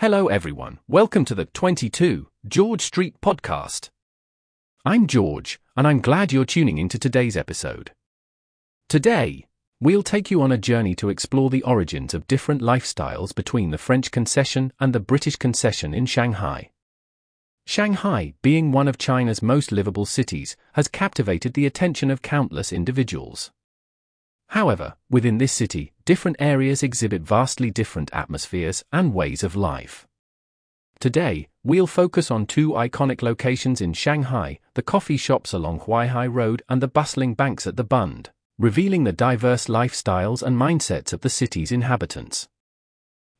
Hello, everyone. Welcome to the 22 George Street podcast. I'm George, and I'm glad you're tuning into today's episode. Today, we'll take you on a journey to explore the origins of different lifestyles between the French concession and the British concession in Shanghai. Shanghai, being one of China's most livable cities, has captivated the attention of countless individuals. However, within this city, different areas exhibit vastly different atmospheres and ways of life. Today, we'll focus on two iconic locations in Shanghai the coffee shops along Huaihai Road and the bustling banks at the Bund, revealing the diverse lifestyles and mindsets of the city's inhabitants.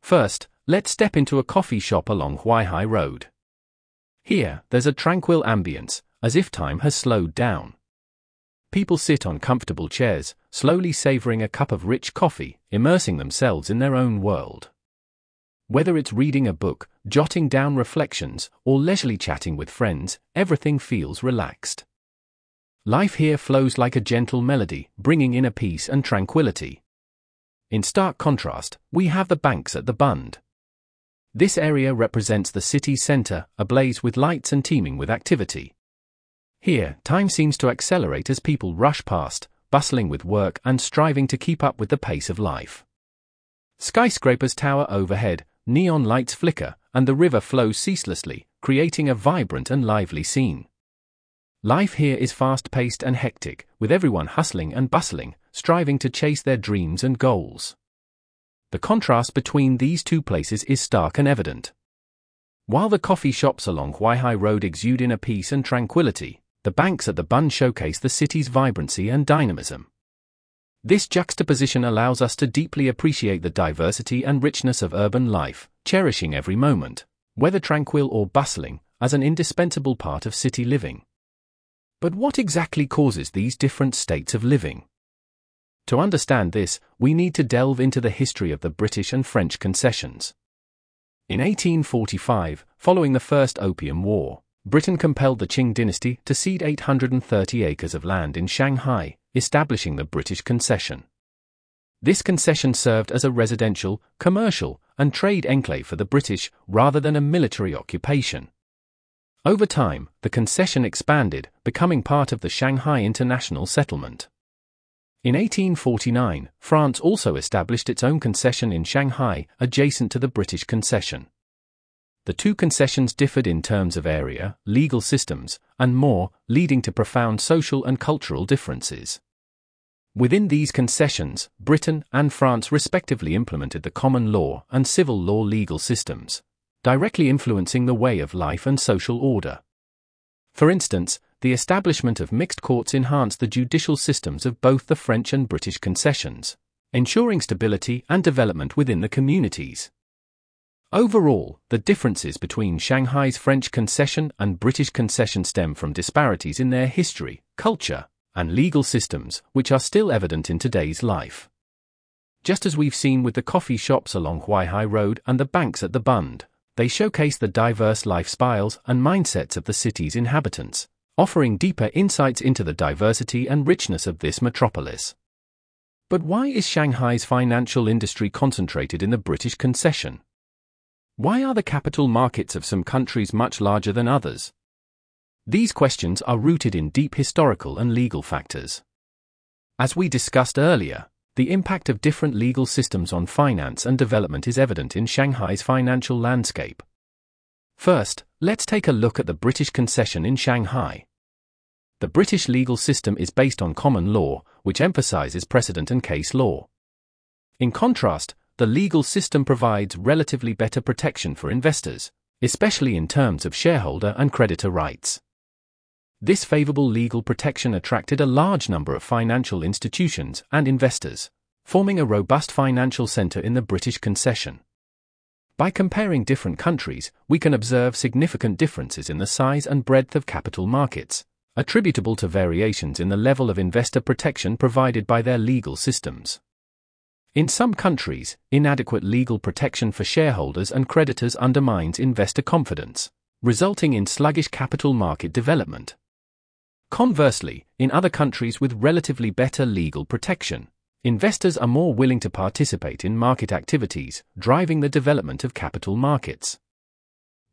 First, let's step into a coffee shop along Huaihai Road. Here, there's a tranquil ambience, as if time has slowed down. People sit on comfortable chairs, slowly savoring a cup of rich coffee, immersing themselves in their own world. Whether it's reading a book, jotting down reflections, or leisurely chatting with friends, everything feels relaxed. Life here flows like a gentle melody, bringing inner peace and tranquility. In stark contrast, we have the banks at the Bund. This area represents the city's center, ablaze with lights and teeming with activity. Here, time seems to accelerate as people rush past, bustling with work and striving to keep up with the pace of life. Skyscrapers tower overhead, neon lights flicker, and the river flows ceaselessly, creating a vibrant and lively scene. Life here is fast paced and hectic, with everyone hustling and bustling, striving to chase their dreams and goals. The contrast between these two places is stark and evident. While the coffee shops along Huaihai Road exude inner peace and tranquility, the banks at the Bund showcase the city's vibrancy and dynamism. This juxtaposition allows us to deeply appreciate the diversity and richness of urban life, cherishing every moment, whether tranquil or bustling, as an indispensable part of city living. But what exactly causes these different states of living? To understand this, we need to delve into the history of the British and French concessions. In 1845, following the First Opium War, Britain compelled the Qing dynasty to cede 830 acres of land in Shanghai, establishing the British concession. This concession served as a residential, commercial, and trade enclave for the British rather than a military occupation. Over time, the concession expanded, becoming part of the Shanghai International Settlement. In 1849, France also established its own concession in Shanghai, adjacent to the British concession. The two concessions differed in terms of area, legal systems, and more, leading to profound social and cultural differences. Within these concessions, Britain and France respectively implemented the common law and civil law legal systems, directly influencing the way of life and social order. For instance, the establishment of mixed courts enhanced the judicial systems of both the French and British concessions, ensuring stability and development within the communities. Overall, the differences between Shanghai's French concession and British concession stem from disparities in their history, culture, and legal systems, which are still evident in today's life. Just as we've seen with the coffee shops along Huaihai Road and the banks at the Bund, they showcase the diverse lifestyles and mindsets of the city's inhabitants, offering deeper insights into the diversity and richness of this metropolis. But why is Shanghai's financial industry concentrated in the British concession? Why are the capital markets of some countries much larger than others? These questions are rooted in deep historical and legal factors. As we discussed earlier, the impact of different legal systems on finance and development is evident in Shanghai's financial landscape. First, let's take a look at the British concession in Shanghai. The British legal system is based on common law, which emphasizes precedent and case law. In contrast, the legal system provides relatively better protection for investors, especially in terms of shareholder and creditor rights. This favorable legal protection attracted a large number of financial institutions and investors, forming a robust financial center in the British concession. By comparing different countries, we can observe significant differences in the size and breadth of capital markets, attributable to variations in the level of investor protection provided by their legal systems. In some countries, inadequate legal protection for shareholders and creditors undermines investor confidence, resulting in sluggish capital market development. Conversely, in other countries with relatively better legal protection, investors are more willing to participate in market activities, driving the development of capital markets.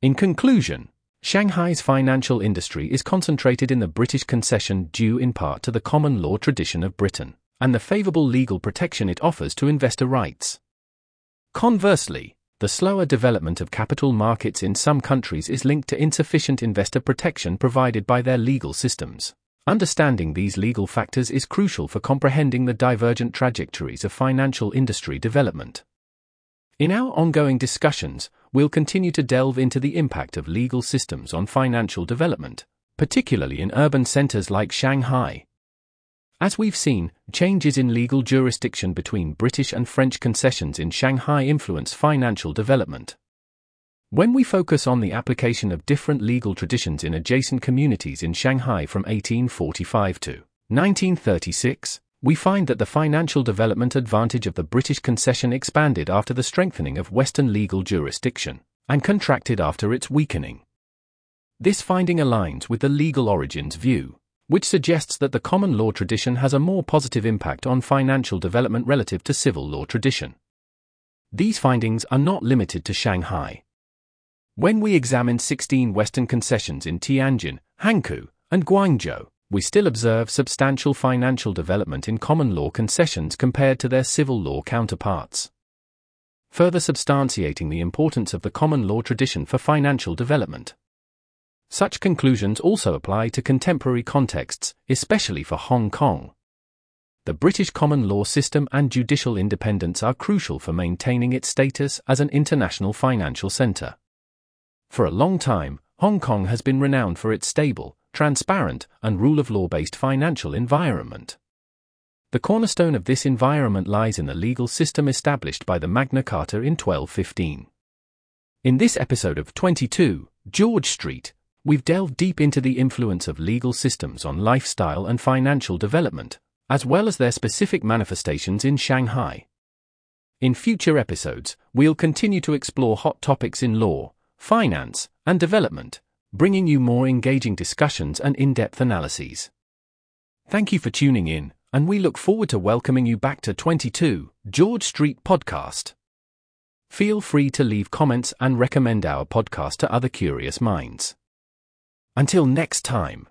In conclusion, Shanghai's financial industry is concentrated in the British concession due in part to the common law tradition of Britain and the favorable legal protection it offers to investor rights. Conversely, the slower development of capital markets in some countries is linked to insufficient investor protection provided by their legal systems. Understanding these legal factors is crucial for comprehending the divergent trajectories of financial industry development. In our ongoing discussions, we'll continue to delve into the impact of legal systems on financial development, particularly in urban centers like Shanghai. As we've seen, changes in legal jurisdiction between British and French concessions in Shanghai influence financial development. When we focus on the application of different legal traditions in adjacent communities in Shanghai from 1845 to 1936, we find that the financial development advantage of the British concession expanded after the strengthening of Western legal jurisdiction, and contracted after its weakening. This finding aligns with the legal origins view, which suggests that the common law tradition has a more positive impact on financial development relative to civil law tradition. These findings are not limited to Shanghai. When we examine 16 Western concessions in Tianjin, Hankou, and Guangzhou, we still observe substantial financial development in common law concessions compared to their civil law counterparts. Further substantiating the importance of the common law tradition for financial development. Such conclusions also apply to contemporary contexts, especially for Hong Kong. The British common law system and judicial independence are crucial for maintaining its status as an international financial centre. For a long time, Hong Kong has been renowned for its stable, transparent, and rule of law based financial environment. The cornerstone of this environment lies in the legal system established by the Magna Carta in 1215. In this episode of 22, George Street, we've delved deep into the influence of legal systems on lifestyle and financial development, as well as their specific manifestations in Shanghai. In future episodes, we'll continue to explore hot topics in law, finance, and development bringing you more engaging discussions and in depth analyses. Thank you for tuning in, and we look forward to welcoming you back to 22 George Street Podcast. Feel free to leave comments and recommend our podcast to other curious minds. Until next time.